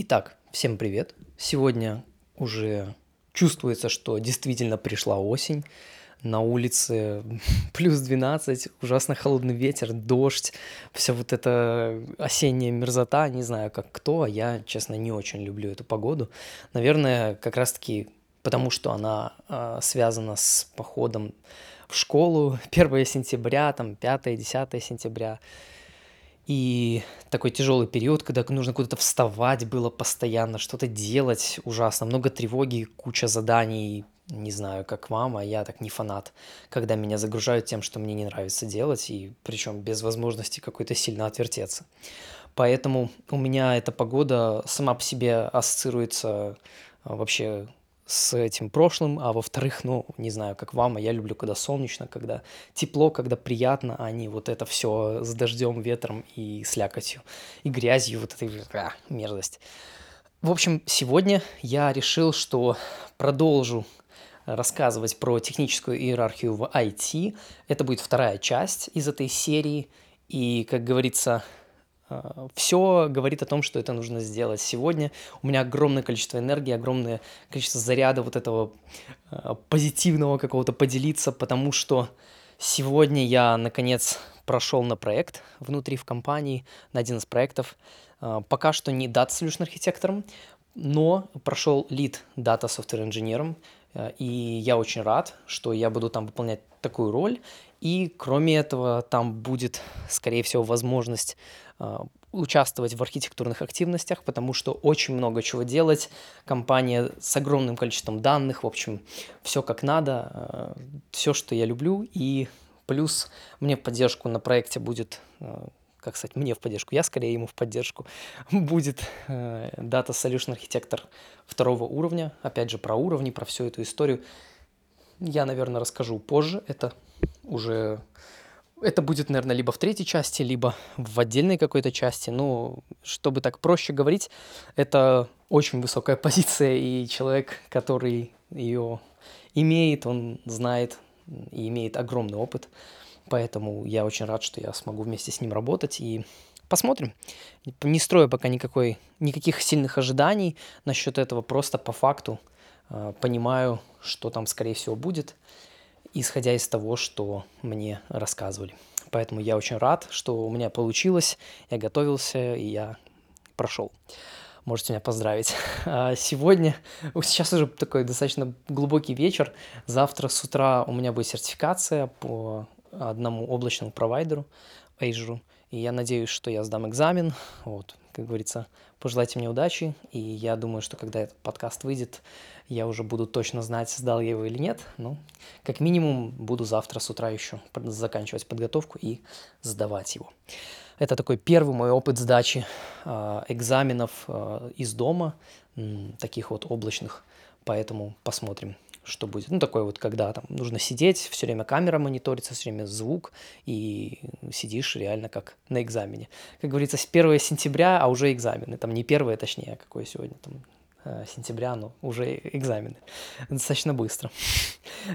Итак, всем привет. Сегодня уже чувствуется, что действительно пришла осень. На улице плюс 12, ужасно холодный ветер, дождь, все вот это осенняя мерзота, не знаю как кто, а я, честно, не очень люблю эту погоду. Наверное, как раз-таки потому, что она э, связана с походом в школу 1 сентября, там 5-10 сентября. И такой тяжелый период, когда нужно куда-то вставать было постоянно, что-то делать ужасно, много тревоги, куча заданий, не знаю, как вам, а я так не фанат, когда меня загружают тем, что мне не нравится делать, и причем без возможности какой-то сильно отвертеться. Поэтому у меня эта погода сама по себе ассоциируется а, вообще с этим прошлым, а во-вторых, ну, не знаю, как вам, а я люблю, когда солнечно, когда тепло, когда приятно, а не вот это все с дождем, ветром и слякотью, и грязью, вот этой а, мерзость. В общем, сегодня я решил, что продолжу рассказывать про техническую иерархию в IT. Это будет вторая часть из этой серии. И, как говорится, все говорит о том, что это нужно сделать сегодня. У меня огромное количество энергии, огромное количество заряда вот этого а, позитивного какого-то поделиться, потому что сегодня я, наконец, прошел на проект внутри в компании, на один из проектов. А, пока что не Data Solution архитектором, но прошел лид Data Software инженером, и я очень рад, что я буду там выполнять такую роль. И кроме этого, там будет, скорее всего, возможность а, участвовать в архитектурных активностях, потому что очень много чего делать. Компания с огромным количеством данных, в общем, все как надо, а, все, что я люблю. И плюс мне в поддержку на проекте будет а, как сказать, мне в поддержку, я скорее ему в поддержку, будет Data Solution архитектор второго уровня, опять же про уровни, про всю эту историю. Я, наверное, расскажу позже, это уже это будет, наверное, либо в третьей части, либо в отдельной какой-то части. Ну, чтобы так проще говорить, это очень высокая позиция, и человек, который ее имеет, он знает и имеет огромный опыт. Поэтому я очень рад, что я смогу вместе с ним работать и посмотрим. Не строю пока никакой, никаких сильных ожиданий насчет этого, просто по факту э, понимаю, что там, скорее всего, будет исходя из того, что мне рассказывали. Поэтому я очень рад, что у меня получилось, я готовился, и я прошел. Можете меня поздравить. А сегодня, сейчас уже такой достаточно глубокий вечер. Завтра с утра у меня будет сертификация по одному облачному провайдеру, Azure. И я надеюсь, что я сдам экзамен. Вот, как говорится, пожелайте мне удачи. И я думаю, что когда этот подкаст выйдет, я уже буду точно знать, сдал я его или нет. Ну, как минимум, буду завтра с утра еще заканчивать подготовку и сдавать его. Это такой первый мой опыт сдачи э, экзаменов э, из дома, э, таких вот облачных. Поэтому посмотрим, что будет. Ну, такое вот, когда там нужно сидеть, все время камера мониторится, все время звук, и сидишь реально как на экзамене. Как говорится, с 1 сентября, а уже экзамены. Там не 1, точнее, а какое сегодня, там Э, сентября, ну, уже экзамены. Достаточно быстро.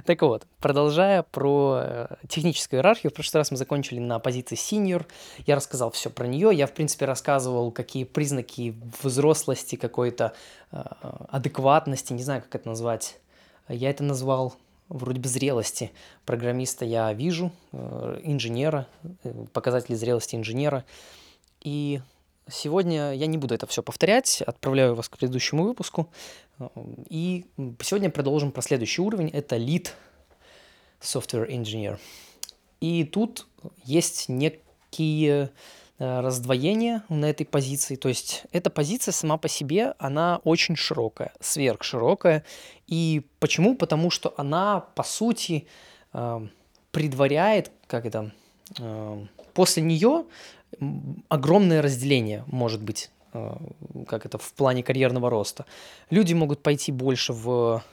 Так вот, продолжая про э, техническую иерархию, в прошлый раз мы закончили на позиции senior, я рассказал все про нее, я, в принципе, рассказывал, какие признаки взрослости, какой-то э, адекватности, не знаю, как это назвать, я это назвал вроде бы зрелости программиста я вижу, инженера, показатели зрелости инженера, и Сегодня я не буду это все повторять, отправляю вас к предыдущему выпуску. И сегодня продолжим про следующий уровень. Это Lead Software Engineer. И тут есть некие э, раздвоения на этой позиции. То есть эта позиция сама по себе, она очень широкая, сверхширокая. И почему? Потому что она, по сути, э, предваряет, как это, э, после нее огромное разделение может быть, как это, в плане карьерного роста. Люди могут пойти больше в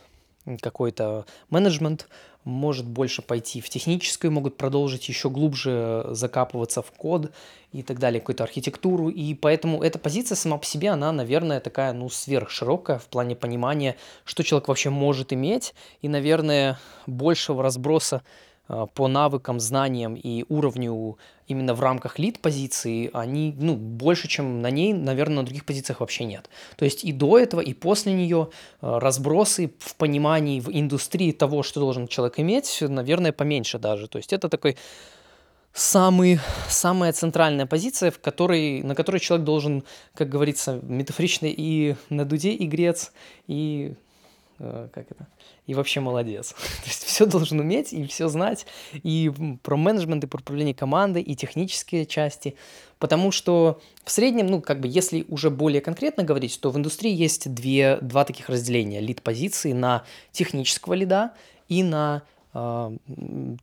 какой-то менеджмент, может больше пойти в техническую, могут продолжить еще глубже закапываться в код и так далее, какую-то архитектуру. И поэтому эта позиция сама по себе, она, наверное, такая, ну, сверхширокая в плане понимания, что человек вообще может иметь. И, наверное, большего разброса э, по навыкам, знаниям и уровню именно в рамках лид-позиции, они, ну, больше, чем на ней, наверное, на других позициях вообще нет. То есть и до этого, и после нее э, разбросы в понимании в индустрии того, что должен человек иметь, наверное, поменьше даже. То есть это такой самый, самая центральная позиция, в которой, на которой человек должен, как говорится, метафорично и на дуде игрец, и э, как это, и вообще молодец. То есть все должен уметь и все знать, и про менеджмент, и про управление командой, и технические части, потому что в среднем, ну, как бы, если уже более конкретно говорить, то в индустрии есть две, два таких разделения. Лид-позиции на технического лида и на э,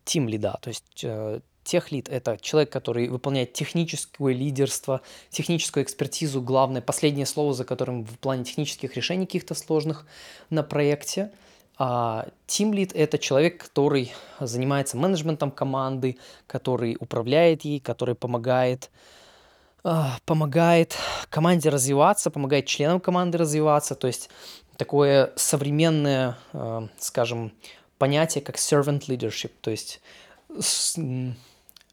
тим лида, то есть э, Техлид – это человек, который выполняет техническое лидерство, техническую экспертизу, главное, последнее слово, за которым в плане технических решений каких-то сложных на проекте. А Team Lead – это человек, который занимается менеджментом команды, который управляет ей, который помогает а, помогает команде развиваться, помогает членам команды развиваться, то есть такое современное, а, скажем, понятие, как servant leadership, то есть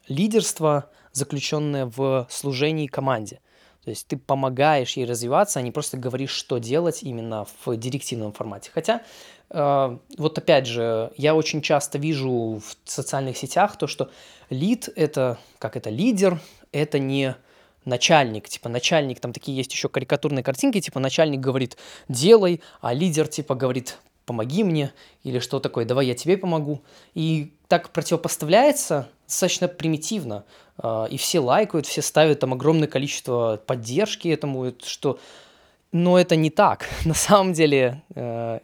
лидерство, заключенное в служении команде. То есть ты помогаешь ей развиваться, а не просто говоришь, что делать именно в директивном формате. Хотя, э, вот опять же, я очень часто вижу в социальных сетях то, что лид – это, как это, лидер, это не начальник, типа начальник, там такие есть еще карикатурные картинки, типа начальник говорит «делай», а лидер типа говорит «помоги мне» или что такое «давай я тебе помогу». И так противопоставляется достаточно примитивно. А, и все лайкают, все ставят там огромное количество поддержки этому, что... Но это не так. На самом деле э,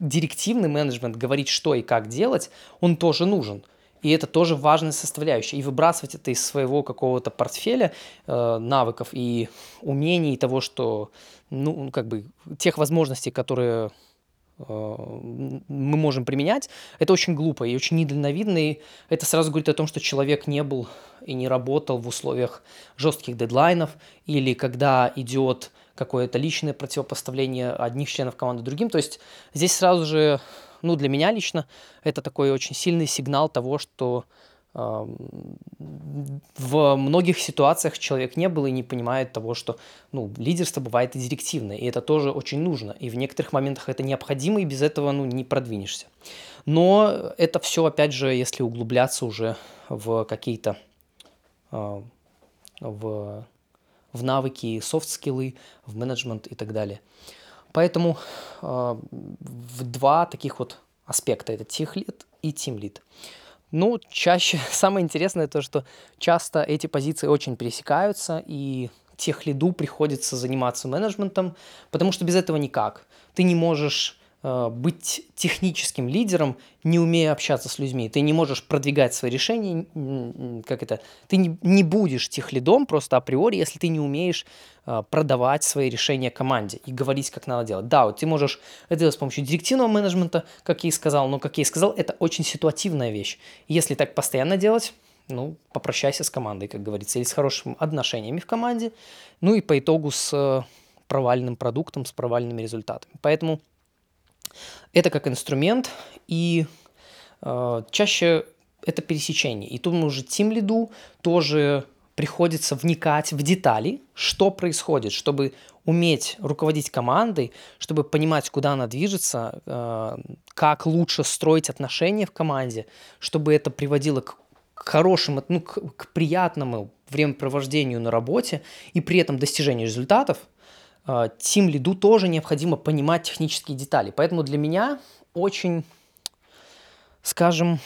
директивный менеджмент, говорить, что и как делать, он тоже нужен. И это тоже важная составляющая. И выбрасывать это из своего какого-то портфеля э, навыков и умений, того, что, ну, как бы, тех возможностей, которые мы можем применять, это очень глупо и очень недальновидно, и это сразу говорит о том, что человек не был и не работал в условиях жестких дедлайнов, или когда идет какое-то личное противопоставление одних членов команды другим. То есть здесь сразу же, ну, для меня лично, это такой очень сильный сигнал того, что в многих ситуациях человек не был и не понимает того, что ну, лидерство бывает и директивное, и это тоже очень нужно. И в некоторых моментах это необходимо, и без этого ну, не продвинешься. Но это все, опять же, если углубляться уже в какие-то в, в навыки, софт-скиллы, в менеджмент и так далее. Поэтому в два таких вот аспекта, это тех-лид и тим-лид. Ну, чаще, самое интересное то, что часто эти позиции очень пересекаются, и тех лиду приходится заниматься менеджментом, потому что без этого никак. Ты не можешь быть техническим лидером, не умея общаться с людьми. Ты не можешь продвигать свои решения, как это, ты не, не будешь техлидом просто априори, если ты не умеешь э, продавать свои решения команде и говорить, как надо делать. Да, вот ты можешь это делать с помощью директивного менеджмента, как я и сказал, но, как я и сказал, это очень ситуативная вещь. Если так постоянно делать, ну, попрощайся с командой, как говорится, или с хорошими отношениями в команде, ну и по итогу с э, провальным продуктом, с провальными результатами. Поэтому это как инструмент, и э, чаще это пересечение. И тут уже тим лиду тоже приходится вникать в детали, что происходит, чтобы уметь руководить командой, чтобы понимать, куда она движется, э, как лучше строить отношения в команде, чтобы это приводило к хорошему, ну, к, к приятному времяпровождению на работе и при этом достижению результатов – тим а, лиду тоже необходимо понимать технические детали. Поэтому для меня очень, скажем,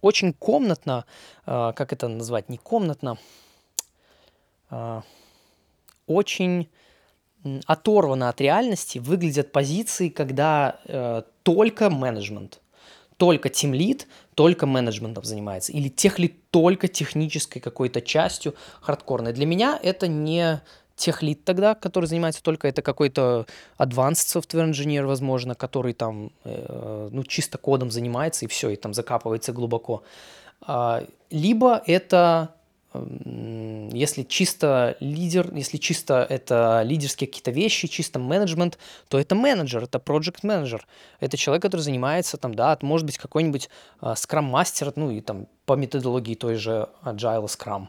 очень комнатно, а, как это назвать, не комнатно, а, очень оторвано от реальности выглядят позиции, когда э, только менеджмент, только тимлит, только менеджментом занимается, или тех ли только технической какой-то частью хардкорной. Для меня это не тех лид тогда, который занимается только это какой-то advanced software engineer, возможно, который там э, ну, чисто кодом занимается и все, и там закапывается глубоко. А, либо это если чисто лидер, если чисто это лидерские какие-то вещи, чисто менеджмент, то это менеджер, это project менеджер. Это человек, который занимается там, да, может быть какой-нибудь скрам-мастер, ну и там по методологии той же Agile Scrum.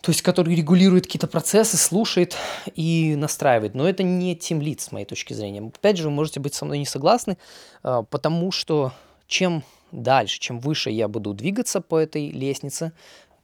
То есть, который регулирует какие-то процессы, слушает и настраивает. Но это не тем лид, с моей точки зрения. Опять же, вы можете быть со мной не согласны, а, потому что чем дальше, чем выше я буду двигаться по этой лестнице,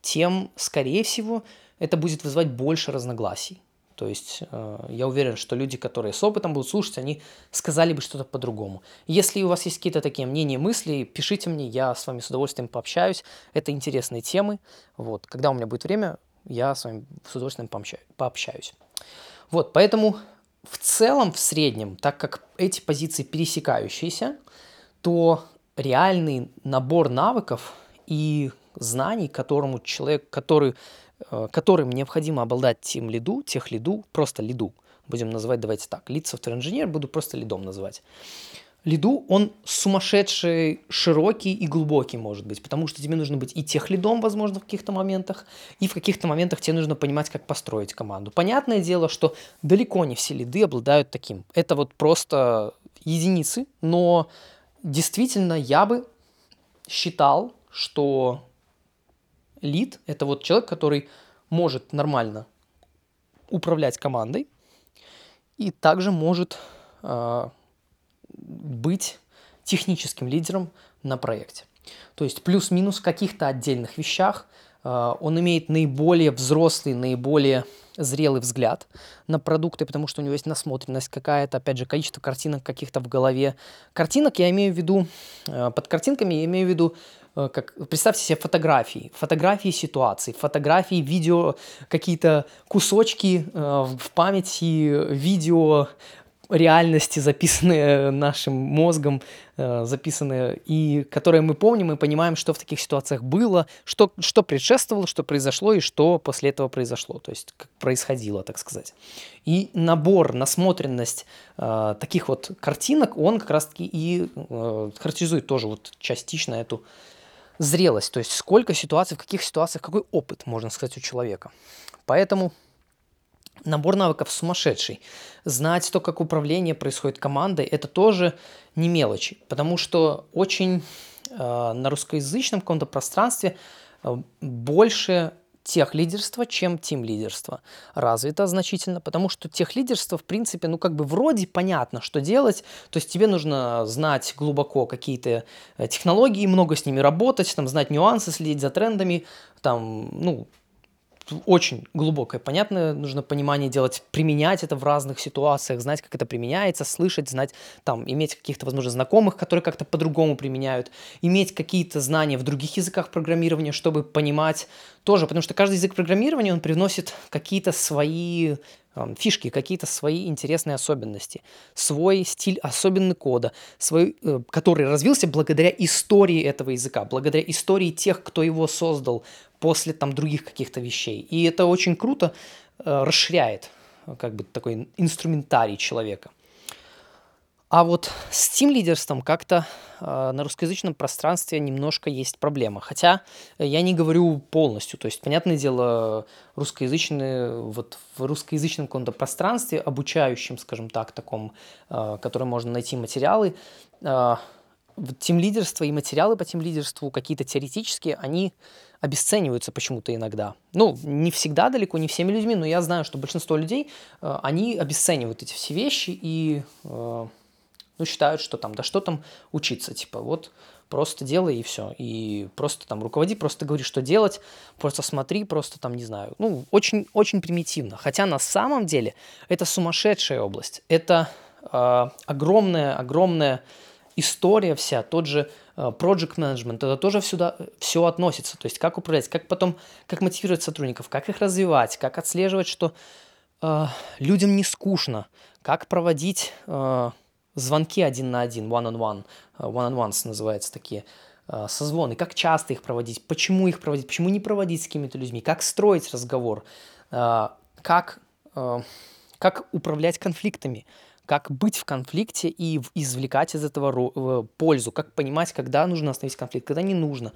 тем, скорее всего, это будет вызывать больше разногласий. То есть э, я уверен, что люди, которые с опытом будут слушать, они сказали бы что-то по-другому. Если у вас есть какие-то такие мнения, мысли, пишите мне, я с вами с удовольствием пообщаюсь. Это интересные темы. Вот. Когда у меня будет время, я с вами с удовольствием пообщаюсь. Вот, поэтому в целом, в среднем, так как эти позиции пересекающиеся, то реальный набор навыков и знаний, которому человек, который, э, которым необходимо обладать тем лиду, тех лиду, просто лиду, будем называть, давайте так, лид software инженер, буду просто лидом называть. Лиду, он сумасшедший, широкий и глубокий может быть, потому что тебе нужно быть и тех лидом, возможно, в каких-то моментах, и в каких-то моментах тебе нужно понимать, как построить команду. Понятное дело, что далеко не все лиды обладают таким. Это вот просто единицы, но действительно я бы считал, что лид – это вот человек, который может нормально управлять командой и также может э, быть техническим лидером на проекте. То есть плюс-минус в каких-то отдельных вещах э, он имеет наиболее взрослый, наиболее зрелый взгляд на продукты, потому что у него есть насмотренность какая-то, опять же, количество картинок каких-то в голове. Картинок я имею в виду, э, под картинками я имею в виду Э, как, представьте себе фотографии, фотографии ситуаций, фотографии, видео, какие-то кусочки в памяти, видео реальности, записанные нашим мозгом, э, записанные, и которые мы помним и понимаем, что в таких ситуациях было, что, что предшествовало, что произошло и что после этого произошло, то есть как происходило, так сказать. И набор, насмотренность э, таких вот картинок, он как раз-таки и э, характеризует тоже вот частично эту зрелость, то есть сколько ситуаций, в каких ситуациях, какой опыт, можно сказать, у человека. Поэтому набор навыков сумасшедший. Знать то, как управление происходит командой, это тоже не мелочи, потому что очень э, на русскоязычном каком-то пространстве э, больше тех лидерства, чем тим лидерство развито значительно, потому что тех лидерство, в принципе, ну как бы вроде понятно, что делать, то есть тебе нужно знать глубоко какие-то э, технологии, много с ними работать, там знать нюансы, следить за трендами, там, ну, очень глубокое, понятное, нужно понимание делать, применять это в разных ситуациях, знать, как это применяется, слышать, знать, там, иметь каких-то, возможно, знакомых, которые как-то по-другому применяют, иметь какие-то знания в других языках программирования, чтобы понимать тоже, потому что каждый язык программирования, он привносит какие-то свои фишки, какие-то свои интересные особенности, свой стиль особенный кода, свой, э, который развился благодаря истории этого языка, благодаря истории тех, кто его создал после там других каких-то вещей. И это очень круто э, расширяет э, как бы такой инструментарий человека. А вот с тем лидерством как-то э, на русскоязычном пространстве немножко есть проблема. Хотя я не говорю полностью. То есть, понятное дело, русскоязычные, вот в русскоязычном каком-то пространстве, обучающем, скажем так, таком, э, котором можно найти материалы, э, тем лидерство и материалы по тем лидерству какие-то теоретические, они обесцениваются почему-то иногда. Ну, не всегда далеко, не всеми людьми, но я знаю, что большинство людей, э, они обесценивают эти все вещи и э, ну, считают, что там, да что там учиться, типа, вот просто делай и все. И просто там руководи, просто говори, что делать, просто смотри, просто там, не знаю. Ну, очень, очень примитивно. Хотя на самом деле это сумасшедшая область. Это э, огромная, огромная история вся, тот же э, project management, это тоже сюда все относится. То есть как управлять, как потом, как мотивировать сотрудников, как их развивать, как отслеживать, что э, людям не скучно, как проводить э, звонки один на один, one-on-one, э, one-on-ones называются такие, э, созвоны, как часто их проводить, почему их проводить, почему не проводить с какими-то людьми, как строить разговор, э, как, как управлять конфликтами, как быть в конфликте и извлекать из этого пользу, как понимать, когда нужно остановить конфликт, когда не нужно.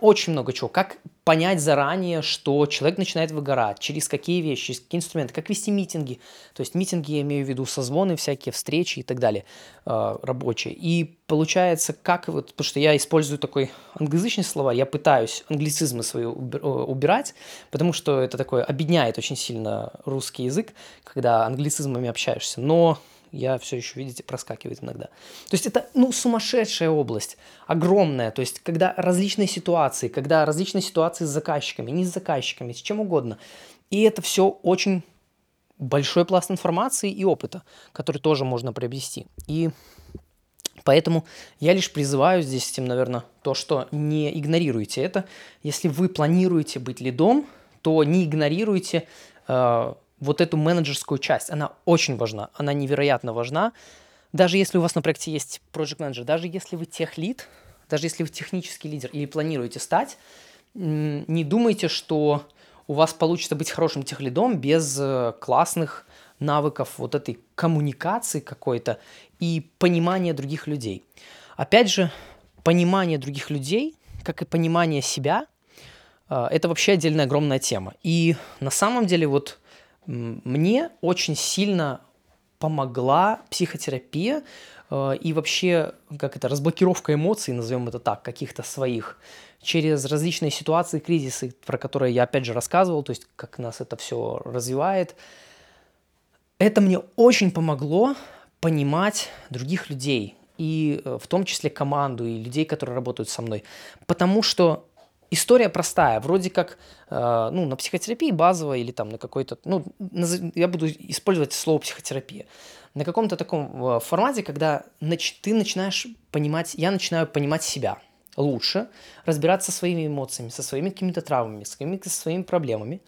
Очень много чего. Как понять заранее, что человек начинает выгорать, через какие вещи, через какие инструменты, как вести митинги. То есть митинги я имею в виду созвоны, всякие встречи и так далее, э, рабочие. И получается, как вот, потому что я использую такой англоязычный слова, я пытаюсь англицизмы свои э, убирать, потому что это такое объединяет очень сильно русский язык, когда англицизмами общаешься. Но я все еще, видите, проскакивает иногда. То есть это, ну, сумасшедшая область, огромная. То есть когда различные ситуации, когда различные ситуации с заказчиками, не с заказчиками, с чем угодно. И это все очень большой пласт информации и опыта, который тоже можно приобрести. И Поэтому я лишь призываю здесь тем, наверное, то, что не игнорируйте это. Если вы планируете быть лидом, то не игнорируйте э, вот эту менеджерскую часть, она очень важна, она невероятно важна. Даже если у вас на проекте есть project manager, даже если вы тех лид, даже если вы технический лидер или планируете стать, не думайте, что у вас получится быть хорошим техлидом без э, классных навыков вот этой коммуникации какой-то и понимания других людей. Опять же, понимание других людей, как и понимание себя, э, это вообще отдельная огромная тема. И на самом деле вот мне очень сильно помогла психотерапия э, и вообще, как это, разблокировка эмоций, назовем это так, каких-то своих, через различные ситуации, кризисы, про которые я опять же рассказывал, то есть как нас это все развивает. Это мне очень помогло понимать других людей, и э, в том числе команду, и людей, которые работают со мной. Потому что история простая, вроде как, э, ну, на психотерапии базовой или там на какой-то, ну, я буду использовать слово психотерапия, на каком-то таком э, формате, когда нач- ты начинаешь понимать, я начинаю понимать себя лучше, разбираться со своими эмоциями, со своими какими-то травмами, со своими, со своими проблемами,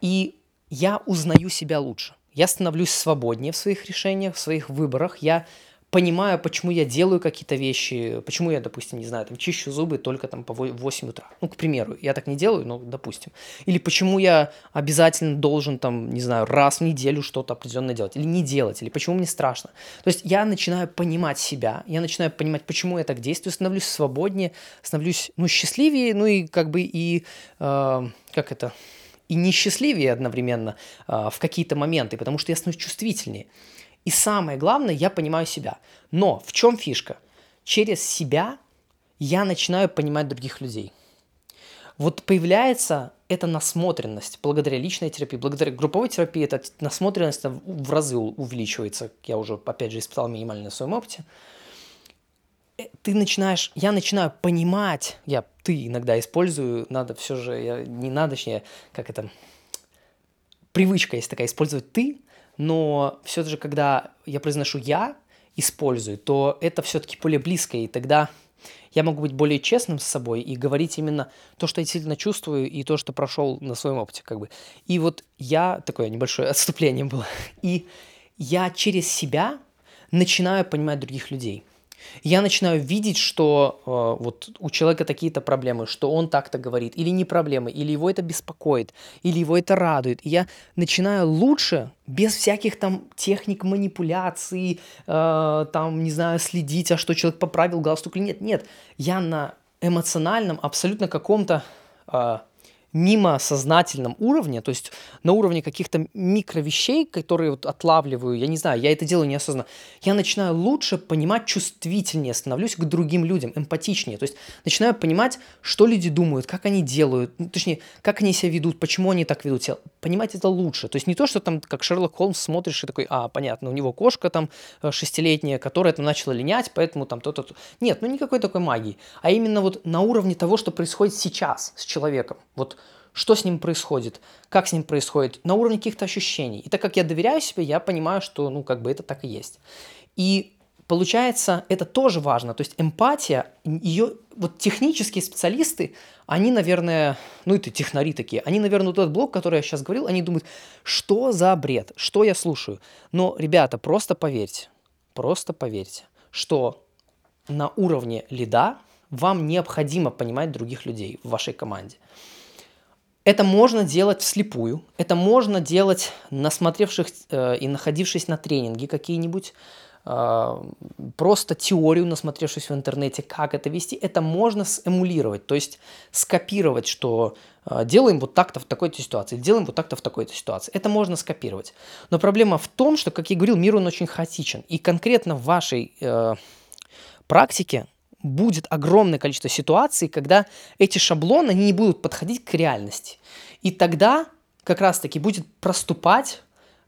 и я узнаю себя лучше. Я становлюсь свободнее в своих решениях, в своих выборах, я понимаю, почему я делаю какие-то вещи, почему я, допустим, не знаю, там, чищу зубы только там по 8 утра. Ну, к примеру, я так не делаю, но допустим. Или почему я обязательно должен там, не знаю, раз в неделю что-то определенное делать, или не делать, или почему мне страшно. То есть я начинаю понимать себя, я начинаю понимать, почему я так действую, становлюсь свободнее, становлюсь, ну, счастливее, ну, и как бы и, э, как это, и несчастливее одновременно э, в какие-то моменты, потому что я становлюсь чувствительнее. И самое главное, я понимаю себя. Но в чем фишка? Через себя я начинаю понимать других людей. Вот появляется эта насмотренность благодаря личной терапии, благодаря групповой терапии, эта насмотренность в разы увеличивается. Я уже, опять же, испытал минимально на своем опыте. Э, ты начинаешь, я начинаю понимать, я, ты иногда использую, надо все же, я, не надо, точнее, как это, привычка есть такая, использовать ты, но все же, когда я произношу «я», использую, то это все-таки более близко, и тогда я могу быть более честным с собой и говорить именно то, что я действительно чувствую, и то, что прошел на своем опыте, как бы. И вот я, такое небольшое отступление было, и я через себя начинаю понимать других людей – я начинаю видеть, что э, вот у человека такие-то проблемы, что он так-то говорит, или не проблемы, или его это беспокоит, или его это радует. И я начинаю лучше, без всяких там техник манипуляций, э, там, не знаю, следить, а что человек поправил галстук или нет. Нет, я на эмоциональном, абсолютно каком-то э, мимо сознательном уровне, то есть на уровне каких-то микровещей, которые вот отлавливаю, я не знаю, я это делаю неосознанно, я начинаю лучше понимать, чувствительнее становлюсь к другим людям, эмпатичнее, то есть начинаю понимать, что люди думают, как они делают, ну, точнее, как они себя ведут, почему они так ведут себя, понимать это лучше, то есть не то, что там, как Шерлок Холмс смотришь и такой, а, понятно, у него кошка там э, шестилетняя, которая там начала линять, поэтому там то-то, то нет, ну никакой такой магии, а именно вот на уровне того, что происходит сейчас с человеком, вот что с ним происходит, как с ним происходит, на уровне каких-то ощущений. И так как я доверяю себе, я понимаю, что, ну, как бы это так и есть. И получается, это тоже важно. То есть эмпатия, ее, вот технические специалисты, они, наверное, ну это технари такие, они, наверное, вот этот блок, который я сейчас говорил, они думают, что за бред, что я слушаю. Но, ребята, просто поверьте, просто поверьте, что на уровне лида вам необходимо понимать других людей в вашей команде. Это можно делать вслепую, это можно делать, насмотревших э, и находившись на тренинге какие-нибудь, э, просто теорию, насмотревшись в интернете, как это вести, это можно сэмулировать, то есть скопировать, что э, делаем вот так-то в такой-то ситуации, делаем вот так-то в такой-то ситуации. Это можно скопировать. Но проблема в том, что, как я говорил, мир он очень хаотичен. И конкретно в вашей э, практике будет огромное количество ситуаций, когда эти шаблоны не будут подходить к реальности. И тогда как раз-таки будет проступать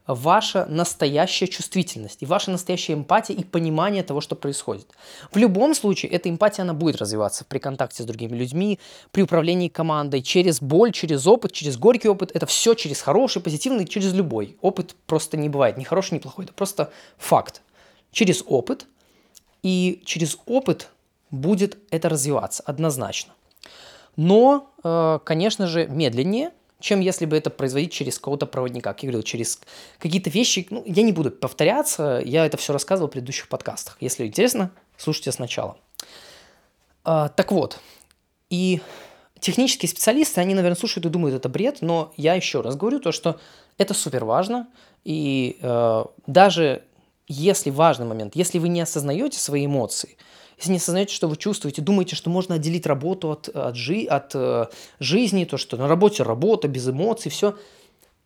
ваша настоящая чувствительность и ваша настоящая эмпатия и понимание того, что происходит. В любом случае, эта эмпатия, она будет развиваться при контакте с другими людьми, при управлении командой, через боль, через опыт, через горький опыт. Это все через хороший, позитивный, через любой. Опыт просто не бывает ни хороший, ни плохой. Это просто факт. Через опыт. И через опыт будет это развиваться однозначно. Но, э, конечно же, медленнее, чем если бы это производить через кого-то проводника. Как я говорил, через какие-то вещи. Ну, я не буду повторяться, я это все рассказывал в предыдущих подкастах. Если интересно, слушайте сначала. А, так вот, и технические специалисты, они, наверное, слушают и думают, это бред, но я еще раз говорю то, что это супер важно, и э, даже если важный момент, если вы не осознаете свои эмоции – если не осознаете, что вы чувствуете, думаете, что можно отделить работу от, от, жи, от э, жизни, то, что на работе работа, без эмоций, все,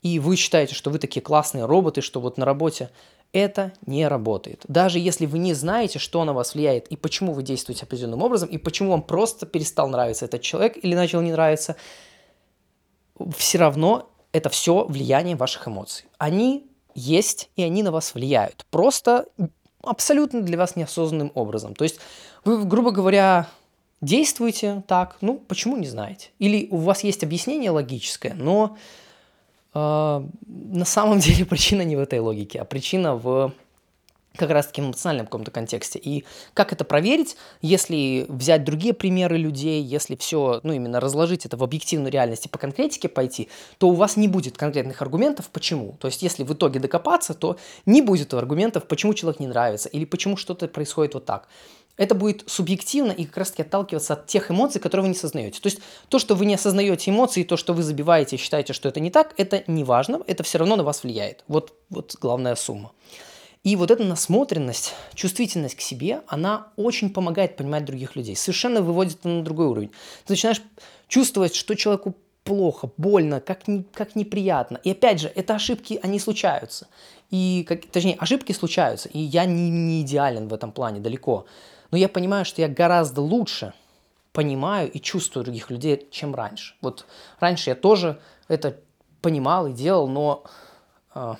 и вы считаете, что вы такие классные роботы, что вот на работе это не работает. Даже если вы не знаете, что на вас влияет и почему вы действуете определенным образом, и почему вам просто перестал нравиться этот человек или начал не нравиться, все равно это все влияние ваших эмоций. Они есть, и они на вас влияют. Просто абсолютно для вас неосознанным образом. То есть вы, грубо говоря, действуете так, ну, почему не знаете? Или у вас есть объяснение логическое, но э, на самом деле причина не в этой логике, а причина в как раз-таки в эмоциональном каком-то контексте. И как это проверить, если взять другие примеры людей, если все, ну, именно разложить это в объективную реальность и по конкретике пойти, то у вас не будет конкретных аргументов, почему. То есть, если в итоге докопаться, то не будет аргументов, почему человек не нравится или почему что-то происходит вот так. Это будет субъективно и как раз-таки отталкиваться от тех эмоций, которые вы не осознаете. То есть то, что вы не осознаете эмоции, то, что вы забиваете и считаете, что это не так, это не важно, это все равно на вас влияет. Вот, вот главная сумма. И вот эта насмотренность, чувствительность к себе, она очень помогает понимать других людей. Совершенно выводит на другой уровень. Ты начинаешь чувствовать, что человеку плохо, больно, как, не, как неприятно. И опять же, это ошибки, они случаются. И, как, точнее, ошибки случаются. И я не, не идеален в этом плане, далеко. Но я понимаю, что я гораздо лучше понимаю и чувствую других людей, чем раньше. Вот раньше я тоже это понимал и делал, но э,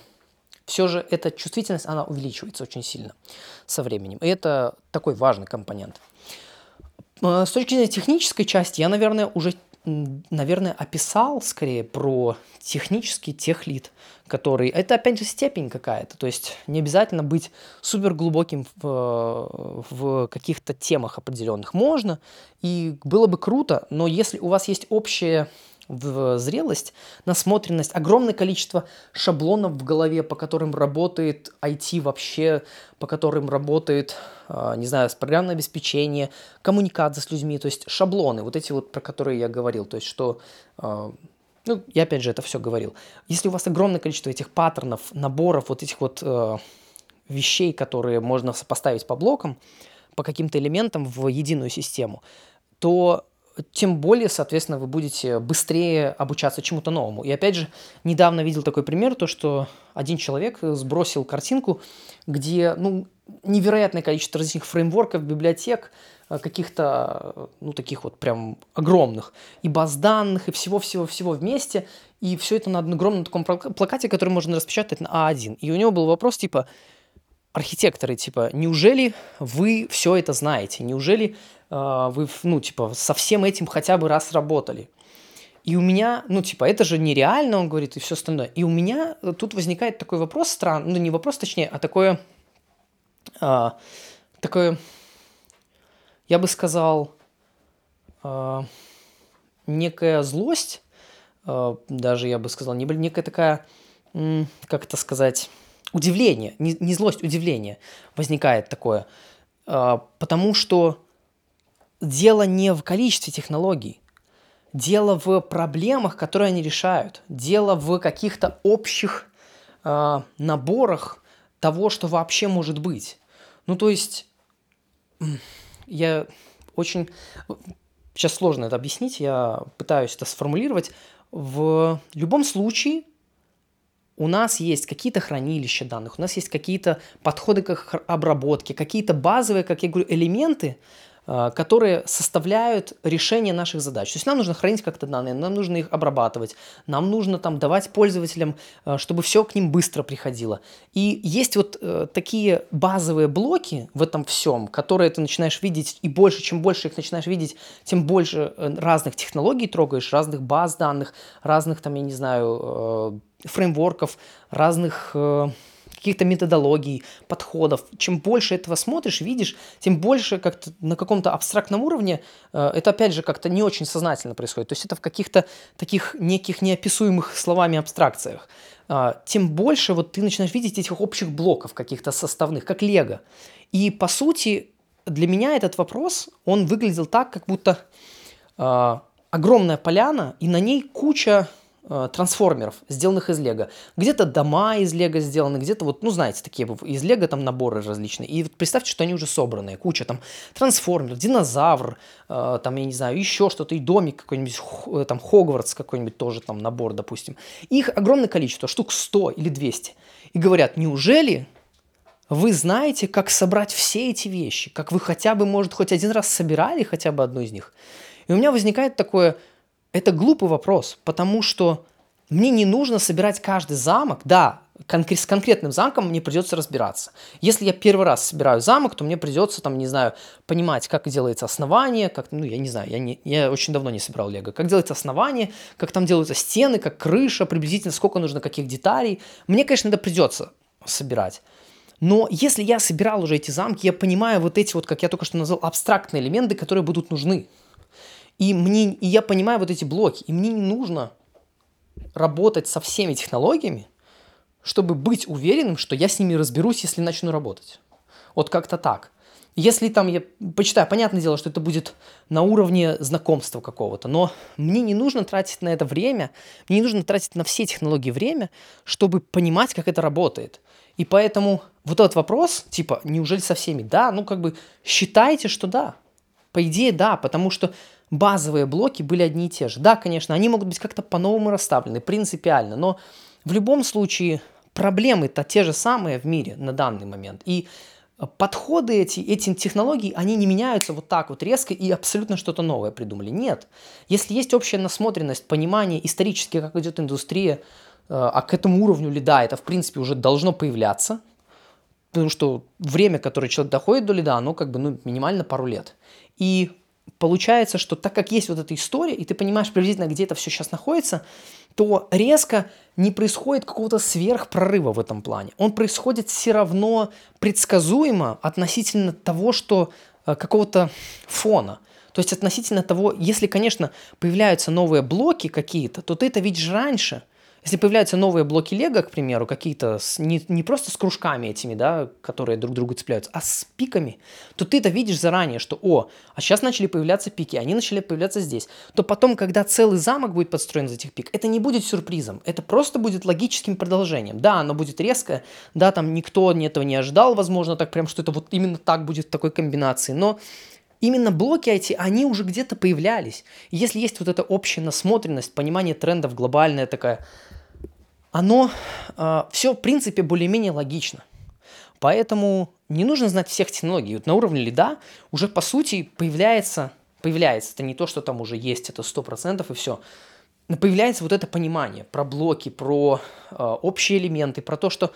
все же эта чувствительность, она увеличивается очень сильно со временем. И это такой важный компонент. Э, с точки зрения технической части, я, наверное, уже наверное, описал скорее про технический техлит, который... Это, опять же, степень какая-то. То есть не обязательно быть супер глубоким в, в каких-то темах определенных. Можно, и было бы круто, но если у вас есть общее в зрелость, насмотренность, огромное количество шаблонов в голове, по которым работает IT вообще, по которым работает, а, не знаю, программное обеспечение, коммуникация с людьми, то есть шаблоны, вот эти вот, про которые я говорил, то есть что, а, ну, я опять же это все говорил. Если у вас огромное количество этих паттернов, наборов, вот этих вот а, вещей, которые можно сопоставить по блокам, по каким-то элементам в единую систему, то тем более, соответственно, вы будете быстрее обучаться чему-то новому. И опять же, недавно видел такой пример, то, что один человек сбросил картинку, где, ну, невероятное количество различных фреймворков, библиотек, э, каких-то, ну, таких вот прям огромных, и баз данных, и всего-всего-всего вместе, и все это на огромном таком плакате, который можно распечатать на А1. И у него был вопрос, типа, архитекторы, типа, неужели вы все это знаете? Неужели э, вы, ну, типа, со всем этим хотя бы раз работали? И у меня, ну, типа, это же нереально, он говорит, и все остальное. И у меня тут возникает такой вопрос странный, ну, не вопрос, точнее, а такое, э, такое, я бы сказал, э, некая злость, э, даже я бы сказал, некая такая, как это сказать, удивление, не, не злость, удивление возникает такое. Э, потому что дело не в количестве технологий, дело в проблемах, которые они решают, дело в каких-то общих э, наборах того, что вообще может быть. Ну, то есть, я очень... Сейчас сложно это объяснить, я пытаюсь это сформулировать. В любом случае у нас есть какие-то хранилища данных, у нас есть какие-то подходы к обработке, какие-то базовые, как я говорю, элементы, которые составляют решение наших задач. То есть нам нужно хранить как-то данные, нам нужно их обрабатывать, нам нужно там давать пользователям, а, чтобы все к ним быстро приходило. И есть вот э, такие базовые блоки в этом всем, которые ты начинаешь видеть, и больше, чем больше их начинаешь видеть, тем больше э, разных технологий трогаешь, разных баз данных, разных там, я не знаю, э, фреймворков, разных каких-то методологий, подходов. Чем больше этого смотришь, видишь, тем больше как-то на каком-то абстрактном уровне э, это опять же как-то не очень сознательно происходит. То есть это в каких-то таких неких неописуемых словами абстракциях. Э, тем больше вот ты начинаешь видеть этих общих блоков каких-то составных, как лего. И по сути для меня этот вопрос, он выглядел так, как будто э, огромная поляна, и на ней куча Э, трансформеров, сделанных из лего. Где-то дома из лего сделаны, где-то вот, ну, знаете, такие из лего там наборы различные. И вот представьте, что они уже собранные. Куча там трансформеров, динозавр, э, там, я не знаю, еще что-то, и домик какой-нибудь, э, там, Хогвартс какой-нибудь тоже там набор, допустим. Их огромное количество, штук 100 или 200. И говорят, неужели вы знаете, как собрать все эти вещи? Как вы хотя бы, может, хоть один раз собирали хотя бы одну из них? И у меня возникает такое это глупый вопрос, потому что мне не нужно собирать каждый замок. Да, с конкретным замком мне придется разбираться. Если я первый раз собираю замок, то мне придется, там, не знаю, понимать, как делается основание, как, ну, я не знаю, я, не, я очень давно не собирал лего, как делается основание, как там делаются стены, как крыша, приблизительно сколько нужно каких деталей. Мне, конечно, это придется собирать. Но если я собирал уже эти замки, я понимаю вот эти вот, как я только что назвал, абстрактные элементы, которые будут нужны. И, мне, и я понимаю вот эти блоки, и мне не нужно работать со всеми технологиями, чтобы быть уверенным, что я с ними разберусь, если начну работать. Вот как-то так. Если там я почитаю, понятное дело, что это будет на уровне знакомства какого-то, но мне не нужно тратить на это время, мне не нужно тратить на все технологии время, чтобы понимать, как это работает. И поэтому вот этот вопрос, типа, неужели со всеми? Да, ну как бы считайте, что да. По идее, да, потому что базовые блоки были одни и те же. Да, конечно, они могут быть как-то по-новому расставлены, принципиально, но в любом случае проблемы-то те же самые в мире на данный момент. И подходы эти, эти технологии, они не меняются вот так вот резко и абсолютно что-то новое придумали. Нет. Если есть общая насмотренность, понимание исторически, как идет индустрия, э, а к этому уровню лида это, в принципе, уже должно появляться, потому что время, которое человек доходит до лида, оно как бы ну, минимально пару лет. И получается, что так как есть вот эта история, и ты понимаешь приблизительно, где это все сейчас находится, то резко не происходит какого-то сверхпрорыва в этом плане. Он происходит все равно предсказуемо относительно того, что э, какого-то фона. То есть относительно того, если, конечно, появляются новые блоки какие-то, то ты это видишь раньше – если появляются новые блоки Лего, к примеру, какие-то с, не, не просто с кружками этими, да, которые друг другу цепляются, а с пиками, то ты это видишь заранее, что, о, а сейчас начали появляться пики, они начали появляться здесь. То потом, когда целый замок будет подстроен из этих пик, это не будет сюрпризом, это просто будет логическим продолжением. Да, оно будет резкое, да, там никто этого не ожидал, возможно, так прям, что это вот именно так будет в такой комбинации, но именно блоки эти, они уже где-то появлялись. Если есть вот эта общая насмотренность, понимание трендов, глобальная такая оно э, а, все, в принципе, более-менее логично. Поэтому не нужно знать всех технологий. Вот на уровне лида уже, по сути, появляется, появляется, это не то, что там уже есть, это 100% и все, но появляется вот это понимание про блоки, про э, общие элементы, про то, что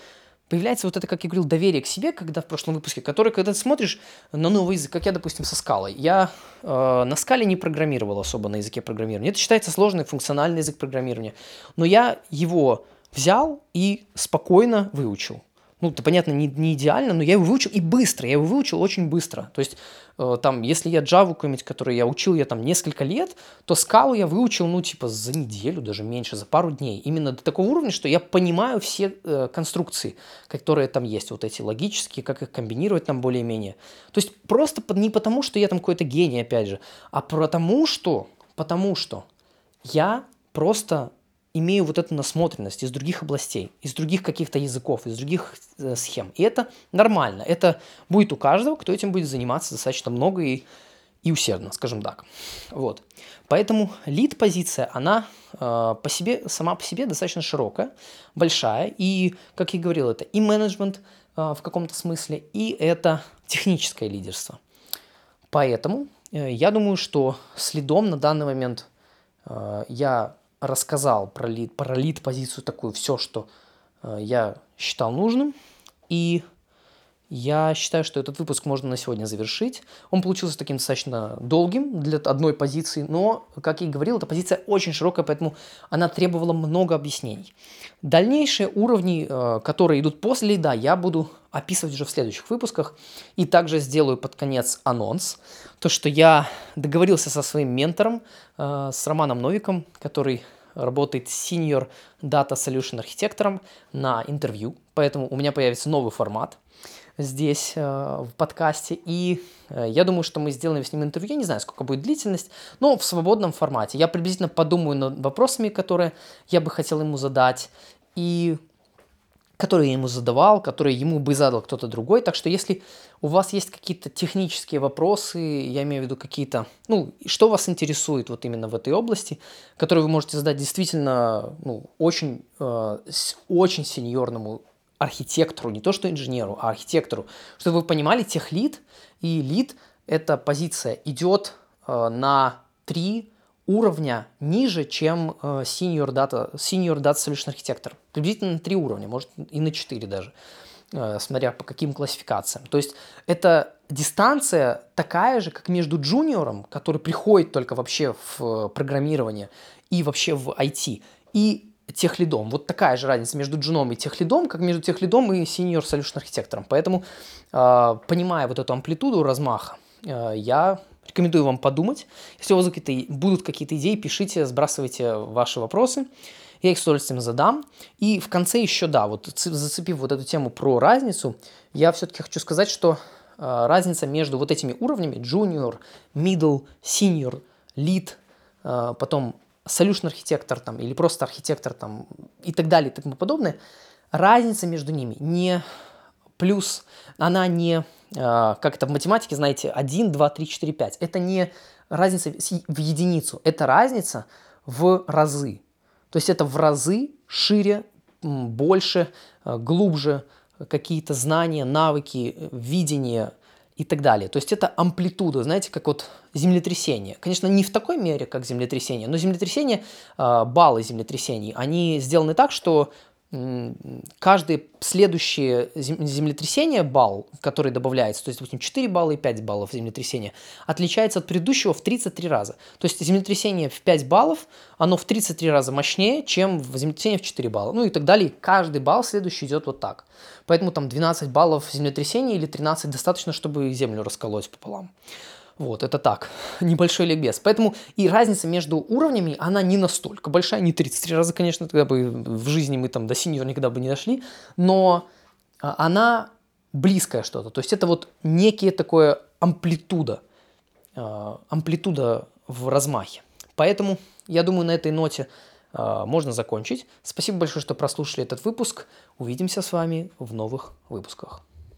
появляется вот это, как я говорил, доверие к себе, когда в прошлом выпуске, который, когда ты смотришь на новый язык, как я, допустим, со скалой. Я э, на скале не программировал особо на языке программирования. Это считается сложный функциональный язык программирования. Но я его взял и спокойно выучил. Ну, это, понятно, не, не идеально, но я его выучил и быстро, я его выучил очень быстро. То есть, э, там, если я Java какой-нибудь, который я учил я там несколько лет, то скалу я выучил, ну, типа, за неделю, даже меньше, за пару дней. Именно до такого уровня, что я понимаю все э, конструкции, которые там есть, вот эти логические, как их комбинировать там более-менее. То есть, просто не потому, что я там какой-то гений, опять же, а потому что, потому что я просто имею вот эту насмотренность из других областей, из других каких-то языков, из других э, схем. И это нормально. Это будет у каждого, кто этим будет заниматься достаточно много и, и усердно, скажем так. Вот. Поэтому лид-позиция, она э, по себе, сама по себе достаточно широкая, большая. И, как я говорил, это и менеджмент э, в каком-то смысле, и это техническое лидерство. Поэтому э, я думаю, что следом на данный момент э, я рассказал про лид, про лид позицию такую, все, что э, я считал нужным. И я считаю, что этот выпуск можно на сегодня завершить. Он получился таким достаточно долгим для одной позиции, но, как я и говорил, эта позиция очень широкая, поэтому она требовала много объяснений. Дальнейшие уровни, э, которые идут после лида, я буду описывать уже в следующих выпусках. И также сделаю под конец анонс. То, что я договорился со своим ментором, э, с Романом Новиком, который работает senior data solution архитектором на интервью. Поэтому у меня появится новый формат – здесь э, в подкасте. И э, я думаю, что мы сделаем с ним интервью. Я не знаю, сколько будет длительность, но в свободном формате. Я приблизительно подумаю над вопросами, которые я бы хотел ему задать. И которые я ему задавал, которые ему бы задал кто-то другой. Так что если у вас есть какие-то технические вопросы, я имею в виду какие-то, ну, что вас интересует вот именно в этой области, которые вы можете задать действительно, ну, очень, э, очень сеньорному архитектору, не то что инженеру, а архитектору, чтобы вы понимали, техлит и лид – это позиция идет э, на три уровня ниже, чем э, senior, data, senior data solution архитектор. Приблизительно на три уровня, может и на четыре даже, э, смотря по каким классификациям. То есть это дистанция такая же, как между джуниором, который приходит только вообще в э, программирование и вообще в IT, и техлидом. Вот такая же разница между джуном и техлидом, как между техлидом и senior solution архитектором. Поэтому, э, понимая вот эту амплитуду размаха, э, я рекомендую вам подумать. Если у вас какие-то, будут какие-то идеи, пишите, сбрасывайте ваши вопросы. Я их с удовольствием задам. И в конце еще, да, вот зацепив вот эту тему про разницу, я все-таки хочу сказать, что э, разница между вот этими уровнями, junior, middle, senior, lead, э, потом solution архитектор там, или просто архитектор там, и так далее и тому подобное, разница между ними не плюс, она не, а, как это в математике, знаете, 1, 2, 3, 4, 5. Это не разница в единицу, это разница в разы. То есть это в разы шире, больше, а, глубже какие-то знания, навыки, видение, и так далее. То есть это амплитуда, знаете, как вот землетрясение. Конечно, не в такой мере, как землетрясение, но землетрясение, а, баллы землетрясений, они сделаны так, что каждое следующее землетрясение, балл, который добавляется, то есть, допустим, 4 балла и 5 баллов землетрясения, отличается от предыдущего в 33 раза. То есть землетрясение в 5 баллов, оно в 33 раза мощнее, чем землетрясение в 4 балла. Ну и так далее. Каждый балл следующий идет вот так. Поэтому там 12 баллов землетрясения или 13 достаточно, чтобы землю расколоть пополам. Вот, это так, небольшой ликбез. Поэтому и разница между уровнями, она не настолько большая, не 33 раза, конечно, тогда бы в жизни мы там до синьор никогда бы не дошли, но а, она близкая что-то. То есть это вот некие такое амплитуда, а, амплитуда в размахе. Поэтому я думаю, на этой ноте а, можно закончить. Спасибо большое, что прослушали этот выпуск. Увидимся с вами в новых выпусках.